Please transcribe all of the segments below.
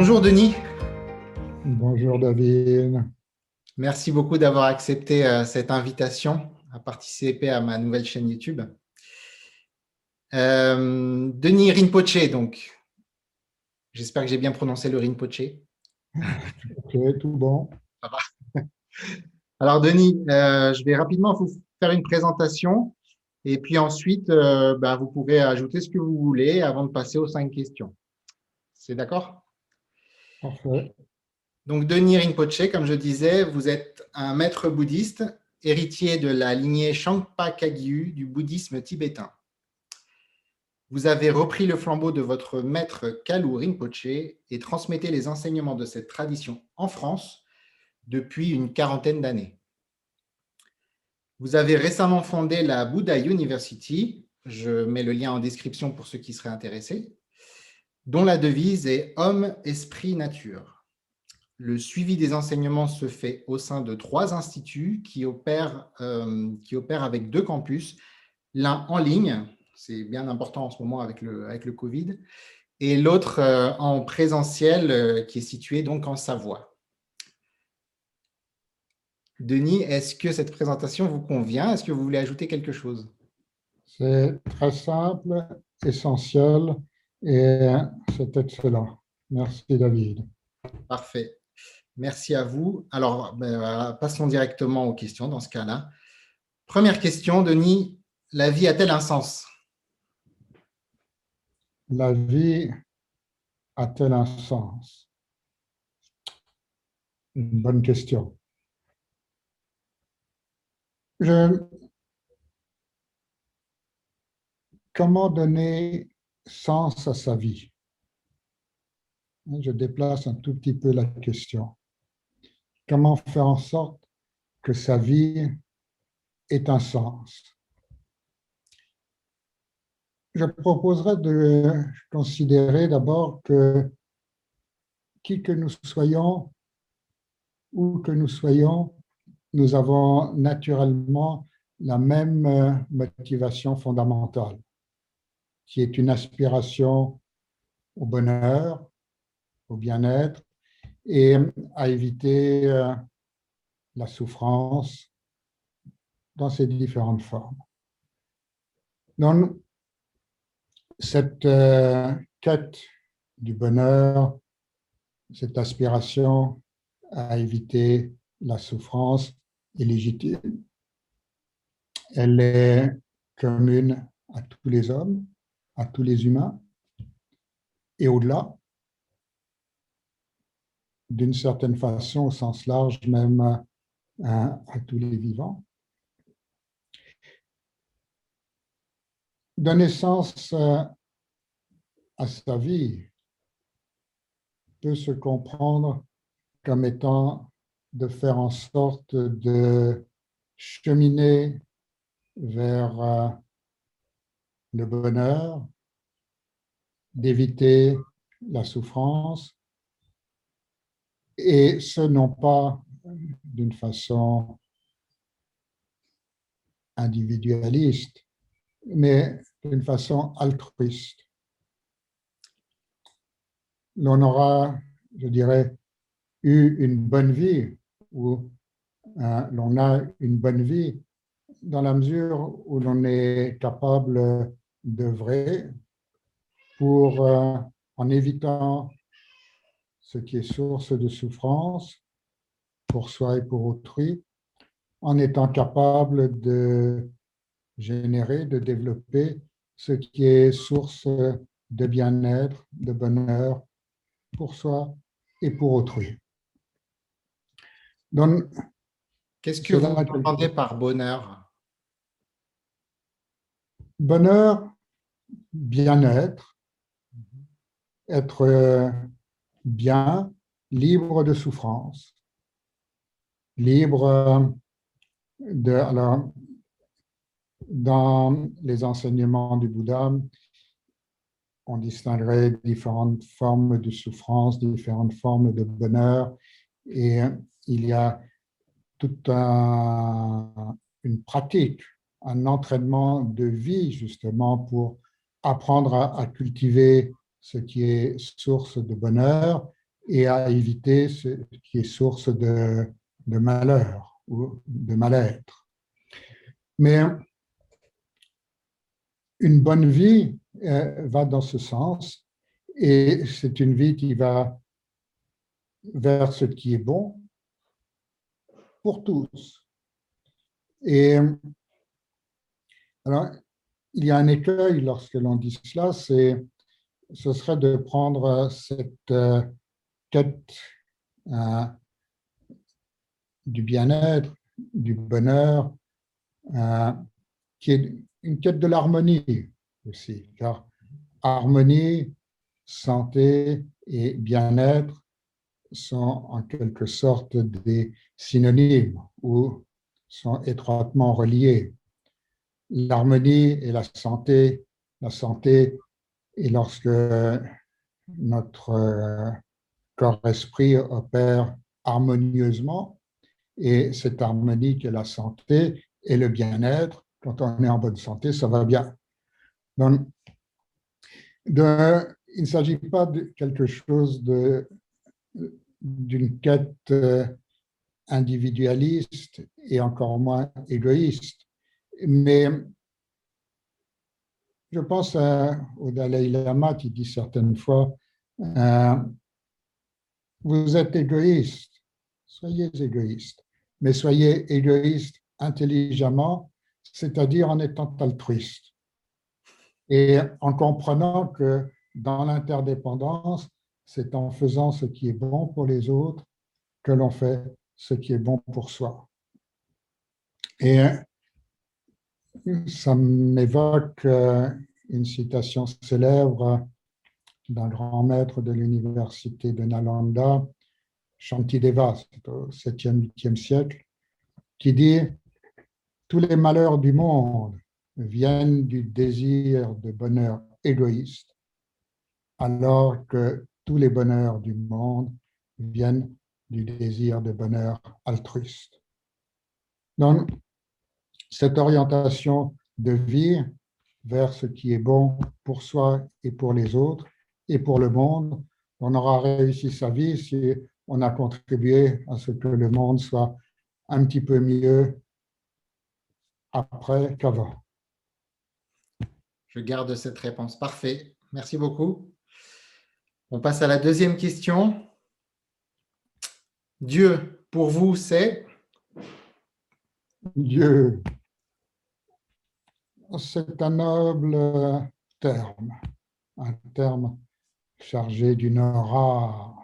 Bonjour Denis. Bonjour David. Merci beaucoup d'avoir accepté euh, cette invitation à participer à ma nouvelle chaîne YouTube. Euh, Denis Rinpoche, donc. J'espère que j'ai bien prononcé le Rinpoche. Ok, tout bon. Alors Denis, euh, je vais rapidement vous faire une présentation et puis ensuite, bah, vous pourrez ajouter ce que vous voulez avant de passer aux cinq questions. C'est d'accord? Donc, Denis Rinpoche, comme je disais, vous êtes un maître bouddhiste, héritier de la lignée Shangpa Kagyu du bouddhisme tibétain. Vous avez repris le flambeau de votre maître Kalu Rinpoche et transmettez les enseignements de cette tradition en France depuis une quarantaine d'années. Vous avez récemment fondé la Buddha University, je mets le lien en description pour ceux qui seraient intéressés, dont la devise est Homme, Esprit, Nature. Le suivi des enseignements se fait au sein de trois instituts qui opèrent, euh, qui opèrent avec deux campus, l'un en ligne, c'est bien important en ce moment avec le, avec le Covid, et l'autre euh, en présentiel euh, qui est situé donc en Savoie. Denis, est-ce que cette présentation vous convient? Est-ce que vous voulez ajouter quelque chose? C'est très simple, essentiel et c'est excellent. Merci David. Parfait. Merci à vous. Alors, ben, passons directement aux questions dans ce cas-là. Première question, Denis, la vie a-t-elle un sens? La vie a-t-elle un sens? Une bonne question. Comment donner sens à sa vie. Je déplace un tout petit peu la question. Comment faire en sorte que sa vie ait un sens? Je proposerais de considérer d'abord que qui que nous soyons, où que nous soyons, nous avons naturellement la même motivation fondamentale, qui est une aspiration au bonheur, au bien-être, et à éviter euh, la souffrance dans ses différentes formes. Donc, cette euh, quête du bonheur, cette aspiration à éviter la souffrance est légitime. Elle est commune à tous les hommes, à tous les humains, et au-delà, d'une certaine façon, au sens large, même à, tous les vivants. Donner sens euh, à sa vie peut se comprendre comme étant de faire en sorte de cheminer vers euh, le bonheur, d'éviter la souffrance, et ce non pas d'une façon individualiste, mais d'une façon altruiste. L'on aura, je dirais, eu une bonne vie, ou euh, l'on a une bonne vie dans la mesure où l'on est capable d'œuvrer pour, euh, en évitant ce qui est source de souffrance pour soi et pour autrui, en étant capable de générer, de développer ce qui est source de bien-être, de bonheur pour soi et pour autrui. Donc, qu'est-ce que vous entendez par bonheur? Bonheur, bien-être, être bien, libre de souffrance, libre de... Alors, dans les enseignements du Bouddha, on distinguerait différentes formes de souffrance, différentes formes de bonheur, et il y a toute une pratique, un entraînement de vie justement pour apprendre à cultiver ce qui est source de bonheur et à éviter ce qui est source de, malheur ou de mal-être. Mais une bonne vie euh, va dans ce sens et c'est une vie qui va vers ce qui est bon pour tous. Et alors, il y a un écueil lorsque l'on dit cela, c'est ce serait de prendre cette euh, quête euh, du bien-être, du bonheur, euh, qui est une quête de l'harmonie aussi, car harmonie, santé et bien-être sont en quelque sorte des synonymes ou sont étroitement reliés. L'harmonie et la santé, la santé est lorsque notre corps-esprit opère harmonieusement et cette harmonie qui est la santé et le bien-être, quand on est en bonne santé, ça va bien. Donc, il ne s'agit pas de quelque chose d'une quête euh, individualiste et encore moins égoïste. Mais je pense au Dalai Lama qui dit certaines fois, euh, vous êtes égoïste, soyez égoïste, mais soyez égoïste intelligemment, c'est-à-dire en étant altruiste. Et en comprenant que dans l'interdépendance, c'est en faisant ce qui est bon pour les autres que l'on fait ce qui est bon pour soi. Et ça m'évoque euh, une citation célèbre d'un grand maître de l'université de Nalanda, Shantideva, au 7e, 8e siècle, qui dit Tous les malheurs du monde viennent du désir de bonheur égoïste, alors que tous les bonheurs du monde viennent du désir de bonheur altruiste. Donc, cette orientation de vie vers ce qui est bon pour soi et pour les autres et pour le monde, on aura réussi sa vie si on a contribué à ce que le monde soit un petit peu mieux après qu'avant. Je garde cette réponse. Parfait. Merci beaucoup. On passe à la deuxième question. Dieu, pour vous, c'est? Dieu, c'est un noble terme, un terme chargé d'une aura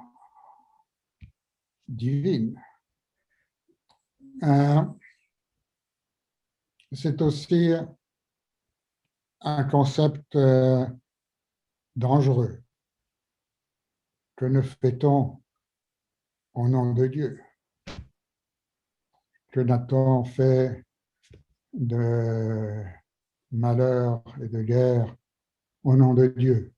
divine. Euh, c'est aussi un concept euh, dangereux. Que ne fait-on au nom de Dieu Que n'a-t-on fait de malheur et de guerre au nom de Dieu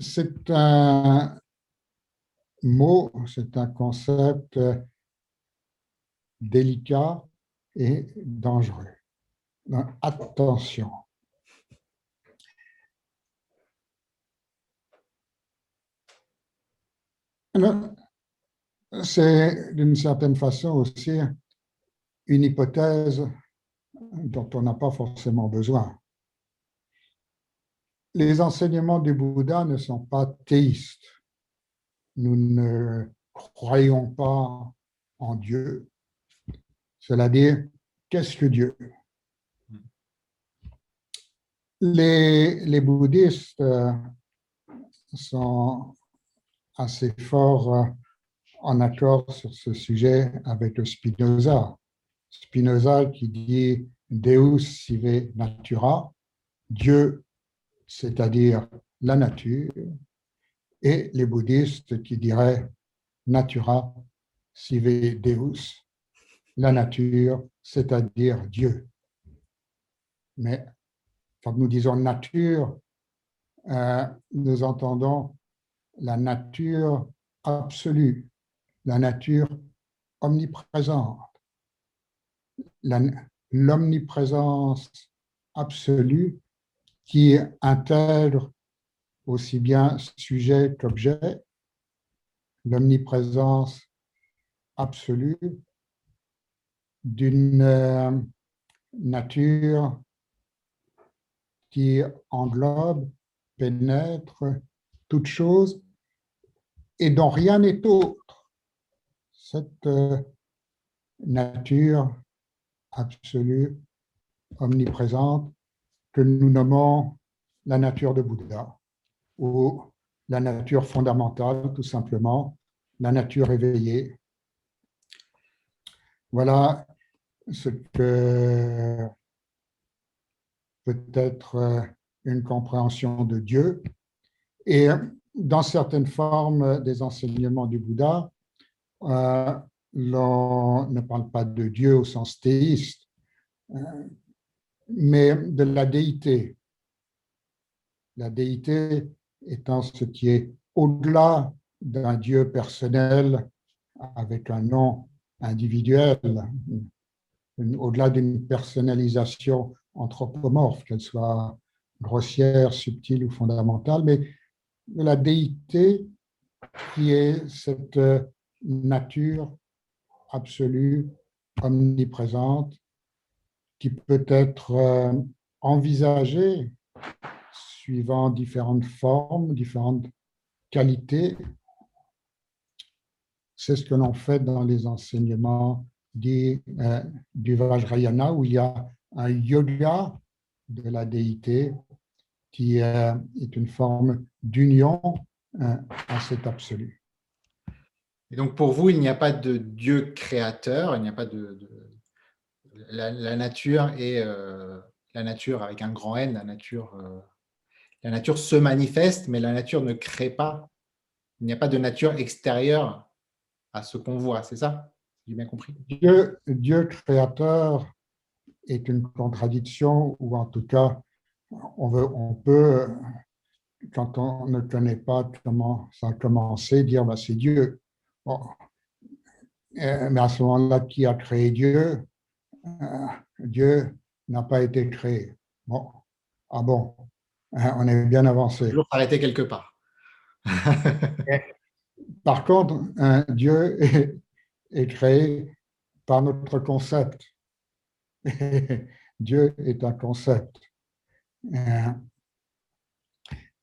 C'est un mot, c'est un concept délicat et dangereux. attention. C'est d'une certaine façon aussi une hypothèse dont on n'a pas forcément besoin. Les enseignements du Bouddha ne sont pas théistes. Nous ne croyons pas en Dieu. Cela dit, qu'est-ce que Dieu? Les, les bouddhistes euh, sont assez fort euh, en accord sur ce sujet avec Spinoza. Spinoza qui dit Deus sive natura, Dieu, c'est-à-dire la nature, et les bouddhistes qui diraient natura sive Deus, la nature, c'est-à-dire Dieu. Mais quand nous disons nature, euh, nous entendons la nature absolue, la nature omniprésente, l'omniprésence absolue qui intègre aussi bien sujet qu'objet, l'omniprésence absolue d'une euh, nature qui englobe, pénètre toute chose et dont rien n'est autre. Cette euh, nature absolue, omniprésente, que nous nommons la nature de Bouddha ou la nature fondamentale, tout simplement, la nature éveillée. Voilà ce que peut être une compréhension de Dieu. Et dans certaines formes des enseignements du Bouddha, euh, ne parle pas de Dieu au sens théiste, euh, mais de la déité. La déité étant ce qui est au-delà d'un Dieu personnel avec un nom individuel, au-delà d'une personnalisation anthropomorphe, qu'elle soit grossière, subtile ou fondamentale, mais de la déité qui est cette nature absolue, omniprésente, qui peut être euh, envisagée suivant différentes formes, différentes qualités. C'est ce que l'on fait dans les enseignements du, euh, du Vajrayana, où il y a un yoga de la déité qui euh, est une forme d'union à cet absolu. Et donc pour vous, il n'y a pas de Dieu créateur, il n'y a pas de, la, nature et euh, la nature avec un grand N, la nature, la nature se manifeste, mais la nature ne crée pas. Il n'y a pas de nature extérieure à ce qu'on voit, c'est ça? J'ai bien compris. Dieu, Dieu créateur est une contradiction, ou en tout cas, on peut, quand on ne connaît pas comment ça a commencé, dire bah, c'est Dieu. Euh, mais à ce moment-là, qui a créé Dieu? Euh, Dieu n'a pas été créé. Bon, ah bon, hein, on est bien avancé. Toujours s'arrêter quelque part. Par contre, Dieu est créé par notre concept. Dieu est un concept. Euh,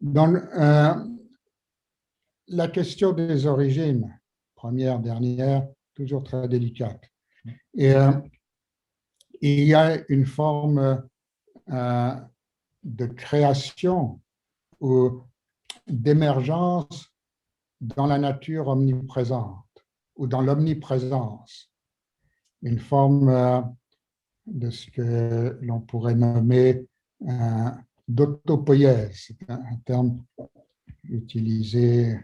dans euh, la question des origines, première, dernière, toujours très délicate. Et euh, il y a une forme de création ou d'émergence dans la nature omniprésente ou dans l'omniprésence, une forme de ce que l'on pourrait nommer d'autopoïèse, un terme utilisé,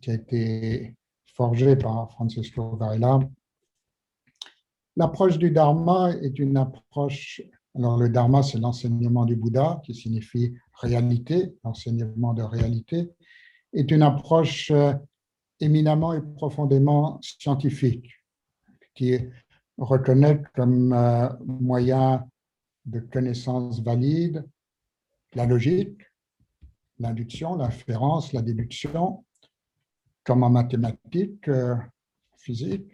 qui a été forgé par Francesco Varela. L'approche du Dharma est une approche, alors le Dharma c'est l'enseignement du Bouddha qui signifie réalité, l'enseignement de réalité, est une approche euh, éminemment et profondément scientifique qui reconnaît comme euh, moyen de connaissances valides, la logique, l'induction, l'inférence, la déduction, comme en mathématiques, euh, physique,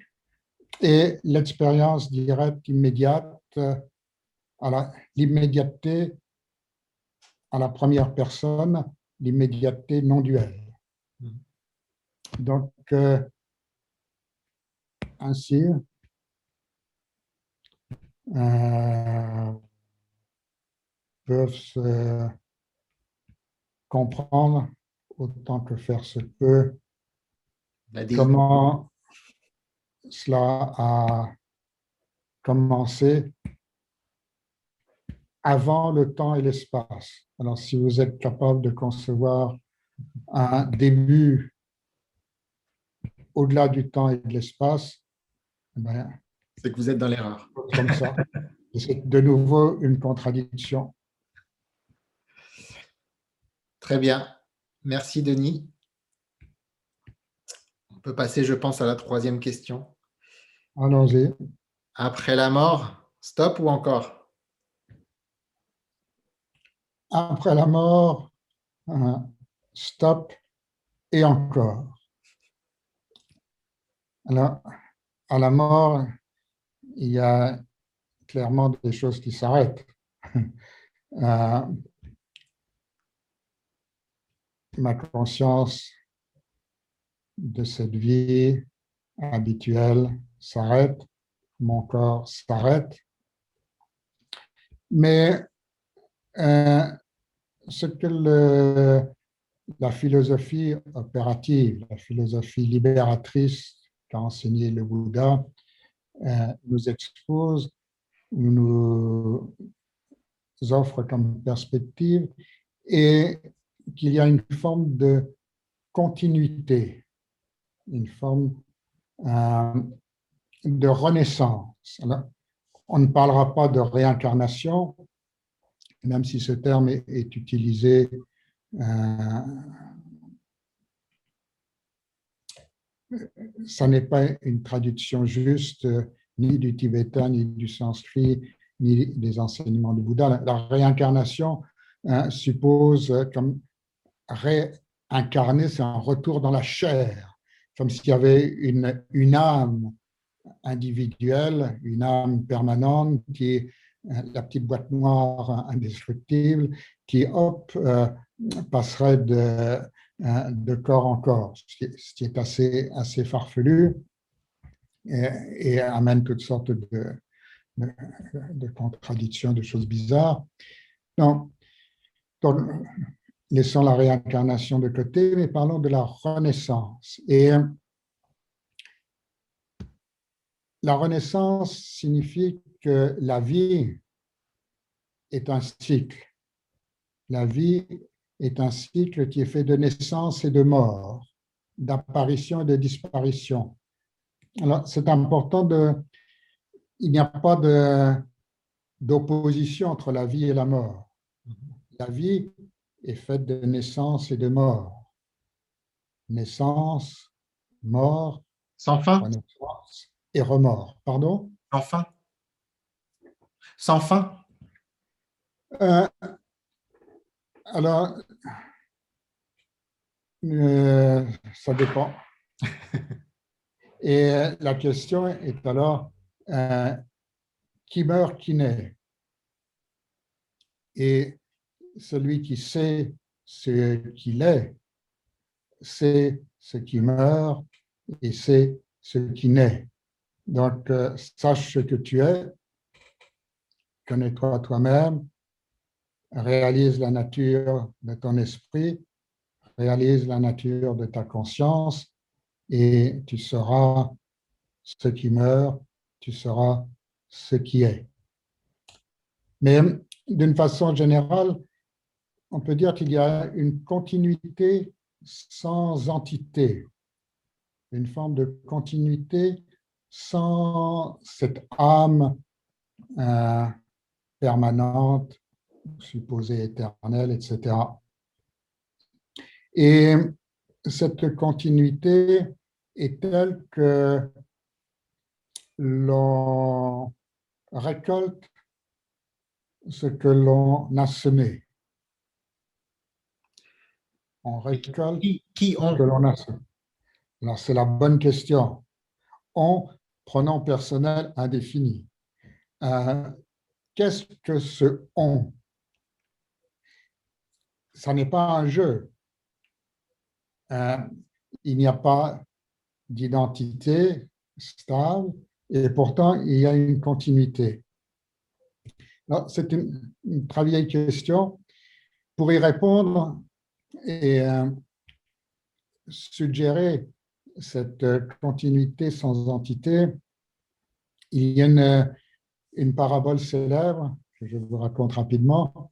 et l'expérience directe immédiate, à l'immédiateté à la première personne, l'immédiateté non duelle. Mmh. Donc, euh, ainsi, euh, peuvent se comprendre autant que faire se peut comment cela a commencé avant le temps et l'espace? Alors, si vous êtes capable de concevoir un début au-delà du temps et de l'espace, ben, c'est que vous êtes dans l'erreur. Comme ça. C'est de nouveau une contradiction. Très bien. Merci, Denis. On peut passer, je pense, à la troisième question. Allons-y. Après la mort, stop ou encore? Après la mort, hein, stop et encore. Alors, à la mort, il y a clairement des choses qui s'arrêtent. Euh, ma conscience de cette vie habituelle s'arrête, mon corps s'arrête. Mais euh, ce que la philosophie opérative, la philosophie libératrice qu'a enseigné le Bouddha, euh, nous expose, nous offre comme perspective, et qu'il y a une forme de continuité, une forme euh, de renaissance. on ne parlera pas de réincarnation, même si ce terme est, utilisé euh, ça n'est pas une traduction juste ni du tibétain, ni du sanskrit, ni des enseignements du Bouddha. La, réincarnation hein, suppose comme réincarner, c'est un retour dans la chair, comme s'il y avait une, âme individuelle, une âme permanente qui euh, la petite boîte noire indestructible qui, hop, euh, passerait de, euh, de corps en corps, ce qui est assez, farfelu et, amène toutes sortes de, de, contradictions, de choses bizarres. Donc, laissons la réincarnation de côté, mais parlons de la renaissance. Et la renaissance signifie que la vie est un cycle. La vie est un cycle qui est fait de naissance et de mort, d'apparition et de disparition. Alors, c'est important de. Il n'y a pas d'opposition entre la vie et la mort. La vie est faite de naissance et de mort. Naissance, mort, sans fin et remords. Pardon? Sans fin. Sans fin. Euh, alors, euh, ça dépend. Et la question est alors, euh, qui meurt, qui naît? Et celui qui sait ce qu'il est, c'est ce qui meurt et c'est ce qui naît. Donc, euh, sache ce que tu es, connais-toi toi-même, réalise la nature de ton esprit, réalise la nature de ta conscience et tu seras ce qui meurt, tu seras ce qui est. Mais d'une façon générale, on peut dire qu'il y a une continuité sans entité, une forme de continuité sans cette âme euh, permanente, supposée éternelle, etc. Et cette continuité est telle que l'on récolte ce que l'on a semé. On récolte qui, ce que l'on a. Alors, c'est la bonne question. En prenant personnel indéfini. Euh, qu'est-ce que ce on? Ça n'est pas un jeu. Euh, il n'y a pas d'identité stable et pourtant il y a une continuité. C'est une, très vieille question. Pour y répondre et euh, suggérer cette continuité sans entité, il y a une, une parabole célèbre que je vous raconte rapidement.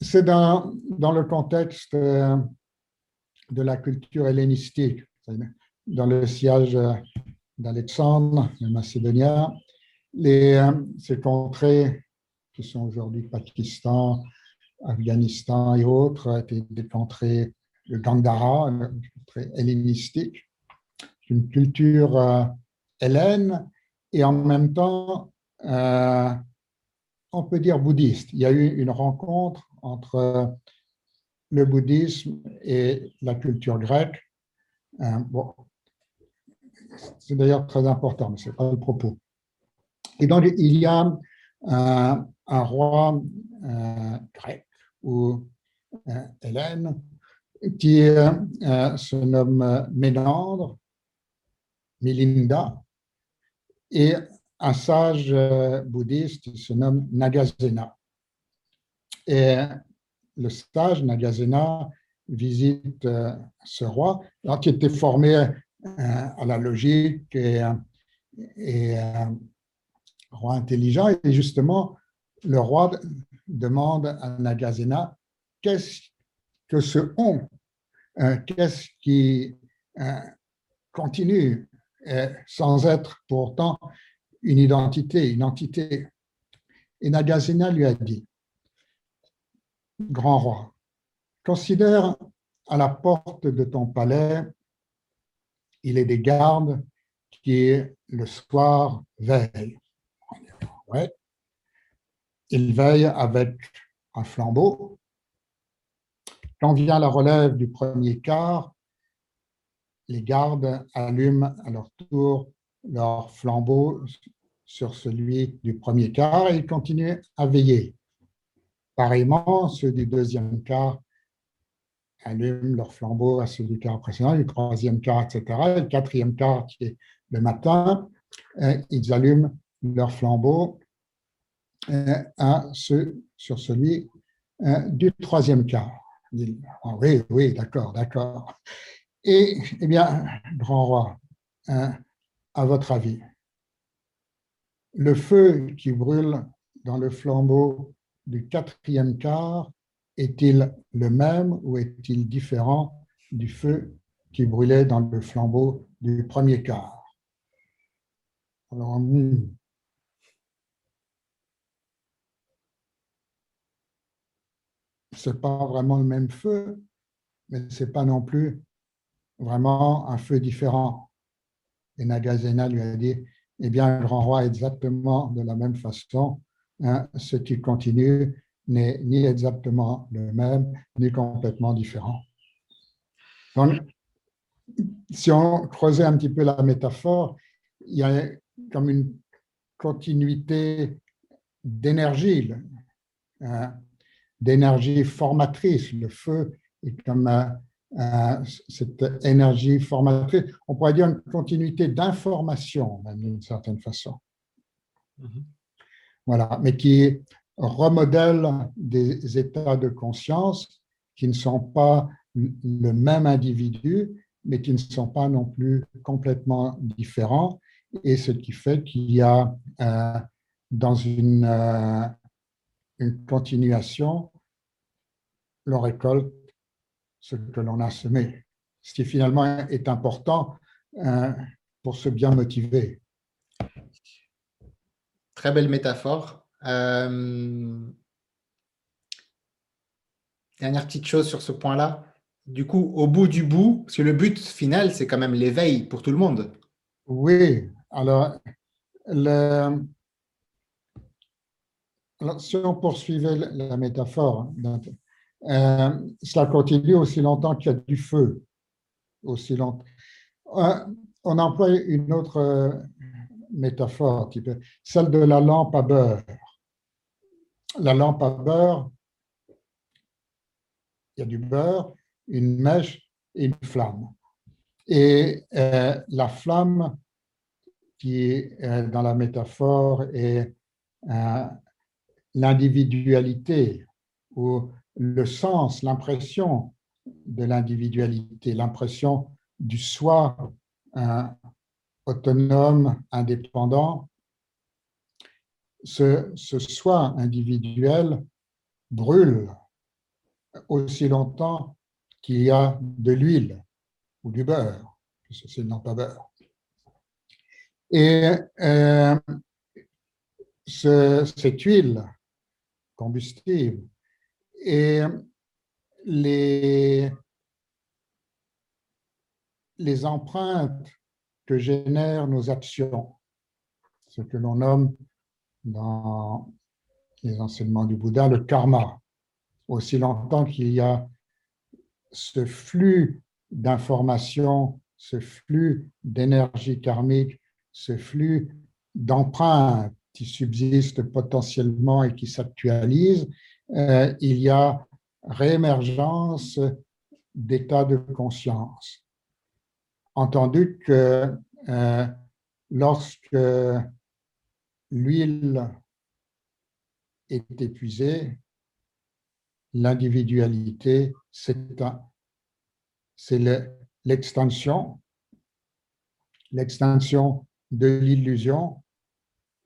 C'est dans, le contexte de la culture hellénistique, dans le siège d'Alexandre, le Macédonien, les, ces contrées qui sont aujourd'hui Pakistan, Afghanistan et autres, étaient des contrées de Gandhara, contrée hellénistique, une culture euh, hellène et en même temps, euh, on peut dire bouddhiste. Il y a eu une rencontre entre le bouddhisme et la culture grecque. Euh, bon, c'est d'ailleurs très important, mais ce n'est pas le propos. Et donc, il y a un, roi euh, grec ou euh, Hélène qui se nomme Ménandre, Milinda, et un sage bouddhiste qui se nomme Nagasena. Et le sage Nagasena visite ce roi, qui était formé à la logique et, et roi intelligent. Et justement, le roi demande à Nagasena qu'est-ce que ce on, euh, qu'est-ce qui euh, continue euh, sans être pourtant une identité, une entité? Et Nagasena lui a dit, grand roi, considère à la porte de ton palais il est des gardes qui, le soir, veillent. Ouais. Ils veillent avec un flambeau. Quand vient la relève du premier quart, les gardes allument à leur tour leur flambeau sur celui du premier quart et ils continuent à veiller. Pareillement, ceux du deuxième quart allument leur flambeau à celui du quart précédent, le troisième quart, etc. Et le quatrième quart, qui est le matin, euh, ils allument leur flambeau à sur celui du troisième quart. Ah oui, oui, d'accord, d'accord. Et, eh bien, grand roi, à votre avis, le feu qui brûle dans le flambeau du quatrième quart est-il le même ou est-il différent du feu qui brûlait dans le flambeau du premier quart? Alors, hmm. Ce n'est pas vraiment le même feu, mais ce n'est pas non plus vraiment un feu différent. Et Nagasena lui a dit, eh bien, le grand roi, exactement de la même façon, hein, ce qui continue n'est ni exactement le même, ni complètement différent. Donc, si on creusait un petit peu la métaphore, il y a comme une continuité d'énergie, hein, d'énergie formatrice. Le feu est comme cette énergie formatrice. On pourrait dire une continuité d'information, d'une certaine façon. Mm-hmm. Voilà, mais qui remodèle des états de conscience qui ne sont pas le même individu, mais qui ne sont pas non plus complètement différents. Et ce qui fait qu'il y a euh, dans une, euh, une continuation, l'on récolte ce que l'on a semé, ce qui finalement est important euh, pour se bien motiver. Très belle métaphore. Euh, dernière petite chose sur ce point-là. Du coup, au bout du bout, parce que le but final, c'est quand même l'éveil pour tout le monde. Oui, alors, si on poursuivait la métaphore, hein, euh, cela continue aussi longtemps qu'il y a du feu. Aussi longtemps. Euh, on emploie une autre métaphore, celle de la lampe à beurre la lampe à beurre, il y a du beurre, une mèche et une flamme. Et euh, la flamme qui est euh, dans la métaphore est euh, l'individualité ou le sens, l'impression de l'individualité, l'impression du soi autonome, indépendant, ce, soi individuel brûle aussi longtemps qu'il y a de l'huile ou du beurre, c'est non pas beurre. Et euh, cette huile combustible et les, les empreintes que génèrent nos actions, ce que l'on nomme dans les enseignements du Bouddha le karma. Aussi longtemps qu'il y a ce flux d'informations, ce flux d'énergie karmique, ce flux d'empreintes qui subsistent potentiellement et qui s'actualisent, euh, il y a réémergence d'état de conscience. Entendu que euh, lorsque l'huile est épuisée, l'individualité. C'est l'extension, l'extension de l'illusion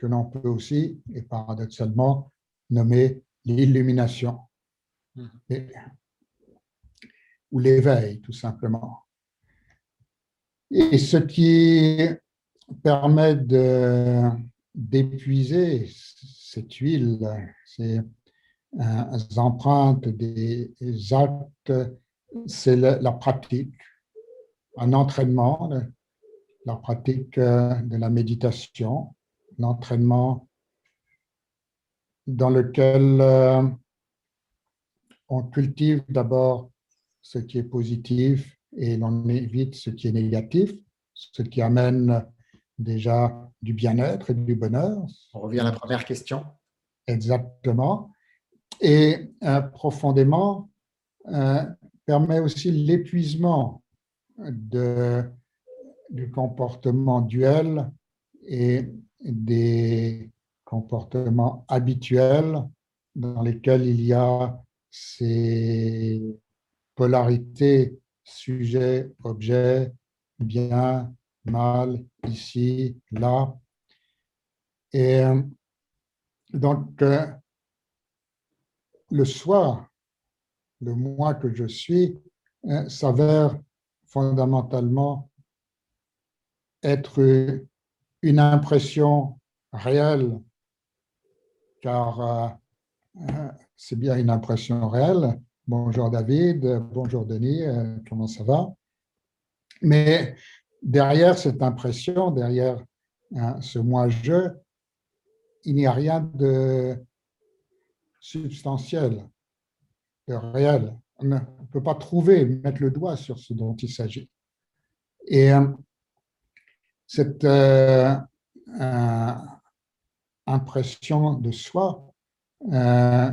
que l'on peut aussi, et paradoxalement, nommer l'illumination mmh. ou l'éveil, tout simplement. Et ce qui permet d'épuiser cette huile, ces empreintes des actes, c'est la pratique, un entraînement, la pratique de la méditation, l'entraînement dans lequel euh, on cultive d'abord ce qui est positif et l'on évite ce qui est négatif, ce qui amène déjà du bien-être et du bonheur. On revient à la première question. Exactement. Et euh, profondément, euh, permet aussi l'épuisement du comportement duel et des comportements habituels dans lesquels il y a ces polarités sujet-objet, bien, mal, ici, là. Et donc, euh, le soi, le moi que je suis, hein, s'avère fondamentalement être une impression réelle, car euh, euh, c'est bien une impression réelle. Bonjour David, bonjour Denis, euh, comment ça va? Mais derrière cette impression, derrière hein, ce moi-je, il n'y a rien de substantiel, de réel. On ne peut pas trouver, mettre le doigt sur ce dont il s'agit. Et cette euh, euh, impression de soi euh,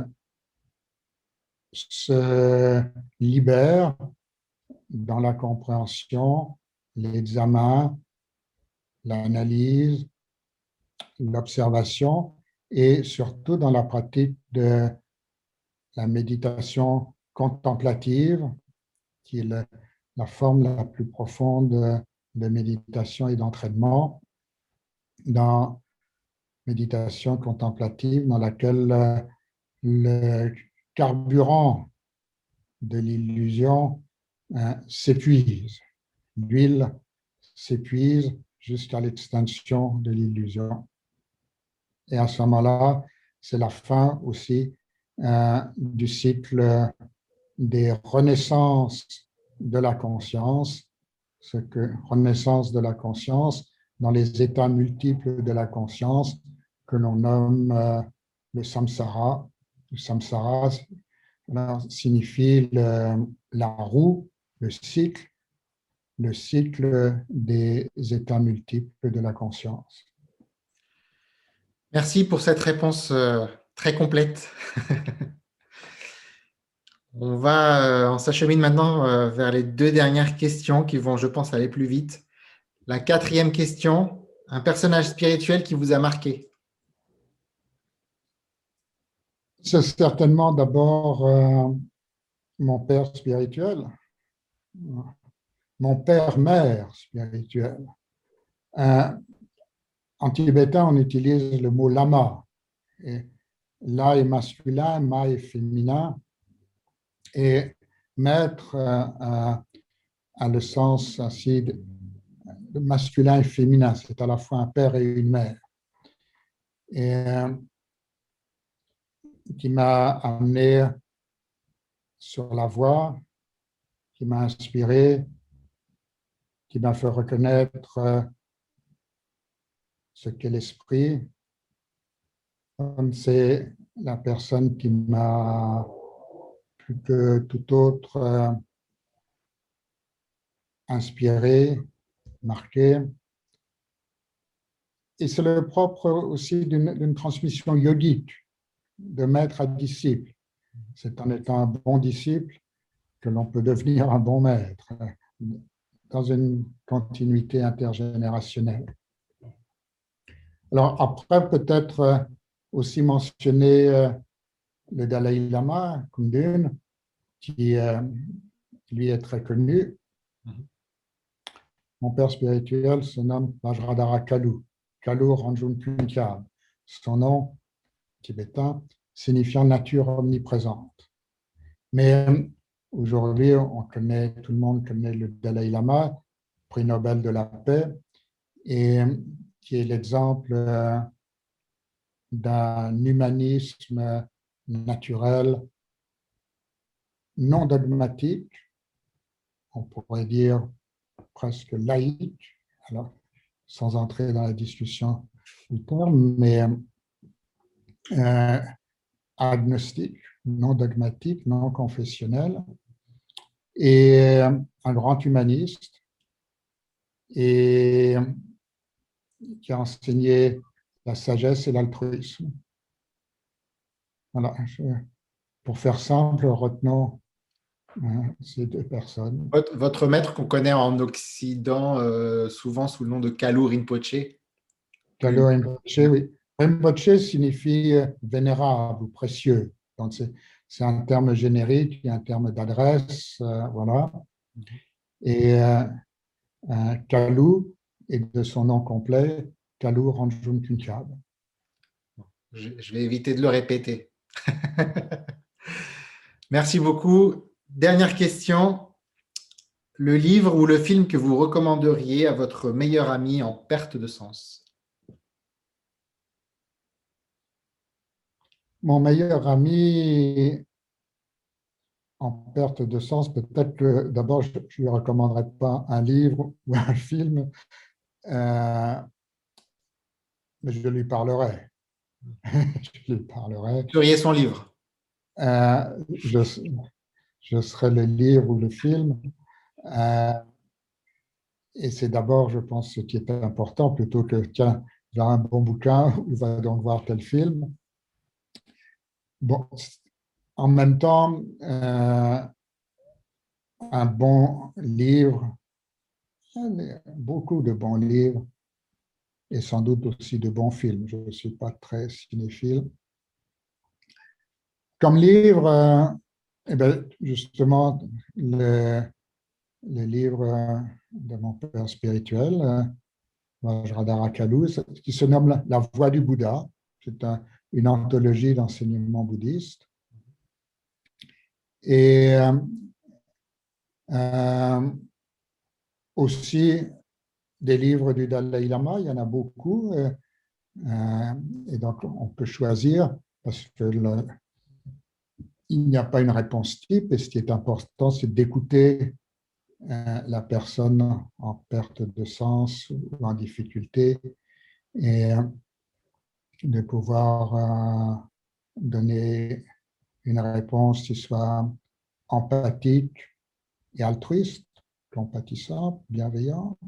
se libère dans la compréhension, l'examen, l'analyse, l'observation et surtout dans la pratique de la méditation contemplative, qui est la forme la plus profonde de méditation et d'entraînement dans méditation contemplative dans laquelle euh, le carburant de l'illusion euh, s'épuise. L'huile s'épuise jusqu'à l'extinction de l'illusion. Et à ce moment-là, c'est la fin aussi euh, du cycle des renaissances de la conscience ce que renaissance de la conscience dans les états multiples de la conscience que l'on nomme euh, le samsara. Le samsara signifie la roue, le cycle, le cycle des états multiples de la conscience. Merci pour cette réponse euh, très complète. On va, euh, on s'achemine maintenant euh, vers les deux dernières questions qui vont, je pense, aller plus vite. La quatrième question, un personnage spirituel qui vous a marqué C'est certainement d'abord euh, mon père spirituel, mon père-mère spirituel. en tibétain, on utilise le mot lama. La est masculin, ma est féminin et maître a, le sens ainsi de, masculin et féminin, c'est à la fois un père et une mère. Et euh, qui m'a amené sur la voie, qui m'a inspiré, qui m'a fait reconnaître euh, ce qu'est l'esprit. C'est la personne qui m'a que tout autre inspiré, marqué. Et c'est le propre aussi d'une transmission yogique, de maître à disciple. C'est en étant un bon disciple que l'on peut devenir un bon maître dans une continuité intergénérationnelle. Alors après, peut-être aussi mentionner euh, le Dalai Lama, Kundun, qui euh, lui est très connu. Mhm. Mon père spirituel se nomme Vajradhara Kalu, Kalu Ranjun Punkyab. Son nom tibétain signifiant nature omniprésente. Mais aujourd'hui, on connaît, tout le monde connaît le Dalai Lama, prix Nobel de la paix, et qui est l'exemple euh, d'un humanisme naturel, non dogmatique, on pourrait dire presque laïque, sans entrer dans la discussion du terme, mais euh, agnostique, non dogmatique, non confessionnel, et un grand humaniste, et qui a enseigné la sagesse et l'altruisme. Voilà, pour faire simple, retenons hein, ces deux personnes. Votre, maître qu'on connaît en Occident euh, souvent sous le nom de Kalu Rinpoche Kalu Rinpoche, oui. Rinpoche signifie euh, vénérable ou précieux. Donc, c'est un terme générique, un terme d'adresse, euh, voilà. Et euh, Kalu est de son nom complet, Kalu Ranjun Kunchab. Je vais éviter de le répéter. Merci beaucoup. Dernière question. Le livre ou le film que vous recommanderiez à votre meilleur ami en perte de sens? Mon meilleur ami en perte de sens, peut-être que d'abord, je ne lui recommanderais pas un livre ou un film, euh, mais je lui parlerai. je lui parlerai. Vous son livre euh, je, je, serai le livre ou le film. Euh, et c'est d'abord, je pense, ce qui est important, plutôt que, tiens, j'ai un bon bouquin, ou va donc voir tel film. Bon, en même temps, euh, un bon livre, beaucoup de bons livres et sans doute aussi de bons films. Je ne suis pas très cinéphile. Comme livre, euh, eh bien, justement, le, le, livre de mon père spirituel, euh, Vajradhara qui se nomme La Voix du Bouddha. C'est un, une anthologie d'enseignement bouddhiste. Et euh, euh, aussi des livres du Dalai Lama, il y en a beaucoup. Euh, et donc, on peut choisir parce que il n'y a pas une réponse type. Et ce qui est important, c'est d'écouter la personne en perte de sens ou en difficulté. Et de pouvoir euh, donner une réponse qui soit empathique et altruiste, compatissante, bienveillante,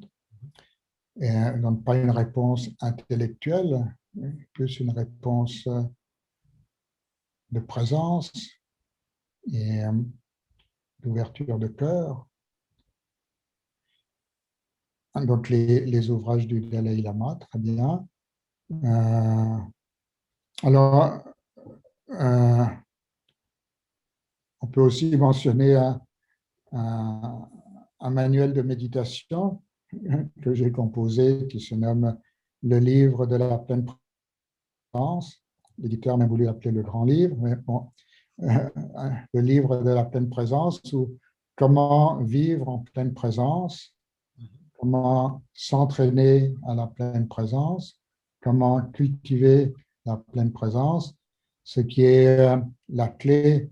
et non pas une réponse intellectuelle, plus une réponse de présence et euh, d'ouverture de cœur. Donc les, les ouvrages du Dalai Lama, très bien. Euh, alors, euh, on peut aussi mentionner un, manuel de méditation que j'ai composé qui se nomme Le livre de la pleine présence. L'éditeur m'a voulu appeler le grand livre, mais bon, euh, le livre de la pleine présence ou comment vivre en pleine présence, comment s'entraîner à la pleine présence, comment cultiver la pleine présence, ce qui est euh, la clé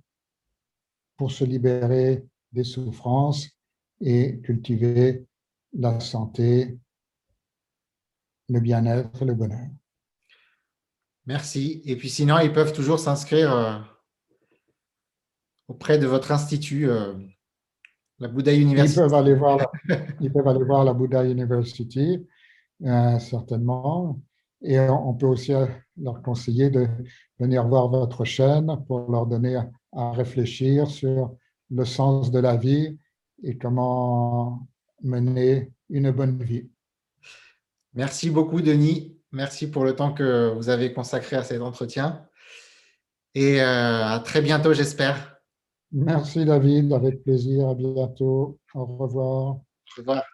pour se libérer des souffrances et cultiver la santé, le bien-être, le bonheur. Merci. Et puis sinon, ils peuvent toujours s'inscrire euh, auprès de votre institut euh, La Buddha University. Ils peuvent aller voir la, ils peuvent aller voir la Buddha University, euh, certainement. Et on peut aussi leur conseiller de venir voir votre chaîne pour leur donner à réfléchir sur le sens de la vie et comment mener une bonne vie. Merci beaucoup, Denis. Merci pour le temps que vous avez consacré à cet entretien. Et euh, à très bientôt, j'espère. Merci, David. Avec plaisir. À bientôt. Au revoir. Au revoir.